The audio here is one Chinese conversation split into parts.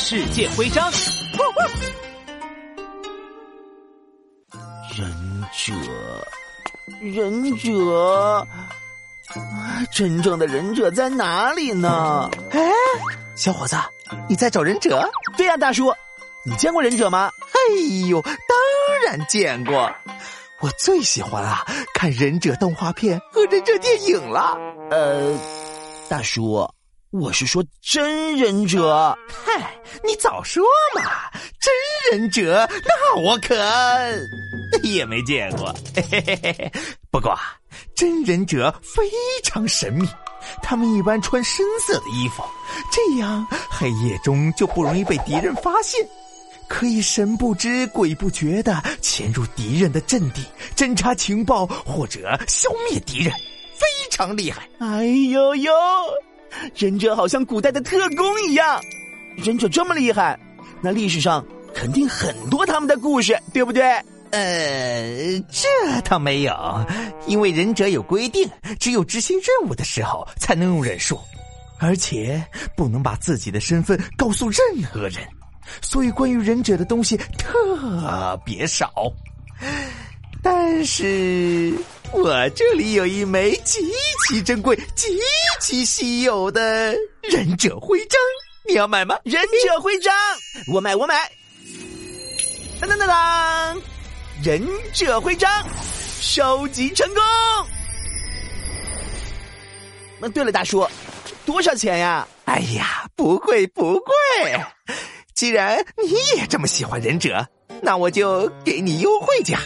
世界徽章。忍者，忍者，真正的忍者在哪里呢？哎，小伙子，你在找忍者？对呀，大叔，你见过忍者吗？哎呦，当然见过，我最喜欢啊看忍者动画片和忍者电影了。呃，大叔，我是说真忍者。嗨，你早说嘛！真忍者，那我可 也没见过。嘿嘿嘿嘿不过，真忍者非常神秘，他们一般穿深色的衣服，这样黑夜中就不容易被敌人发现，可以神不知鬼不觉的潜入敌人的阵地，侦查情报或者消灭敌人，非常厉害。哎呦呦，忍者好像古代的特工一样。忍者这么厉害，那历史上肯定很多他们的故事，对不对？呃，这倒没有，因为忍者有规定，只有执行任务的时候才能用忍术，而且不能把自己的身份告诉任何人，所以关于忍者的东西特别少。但是我这里有一枚极其珍贵、极其稀有的忍者徽章，你要买吗？忍者徽章，我买，我买。当当当当。忍者徽章收集成功。那对了，大叔，多少钱呀？哎呀，不贵不贵。既然你也这么喜欢忍者，那我就给你优惠价，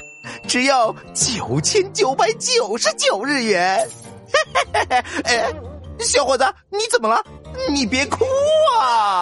只要九千九百九十九日元。嘿嘿嘿嘿哎，小伙子，你怎么了？你别哭啊！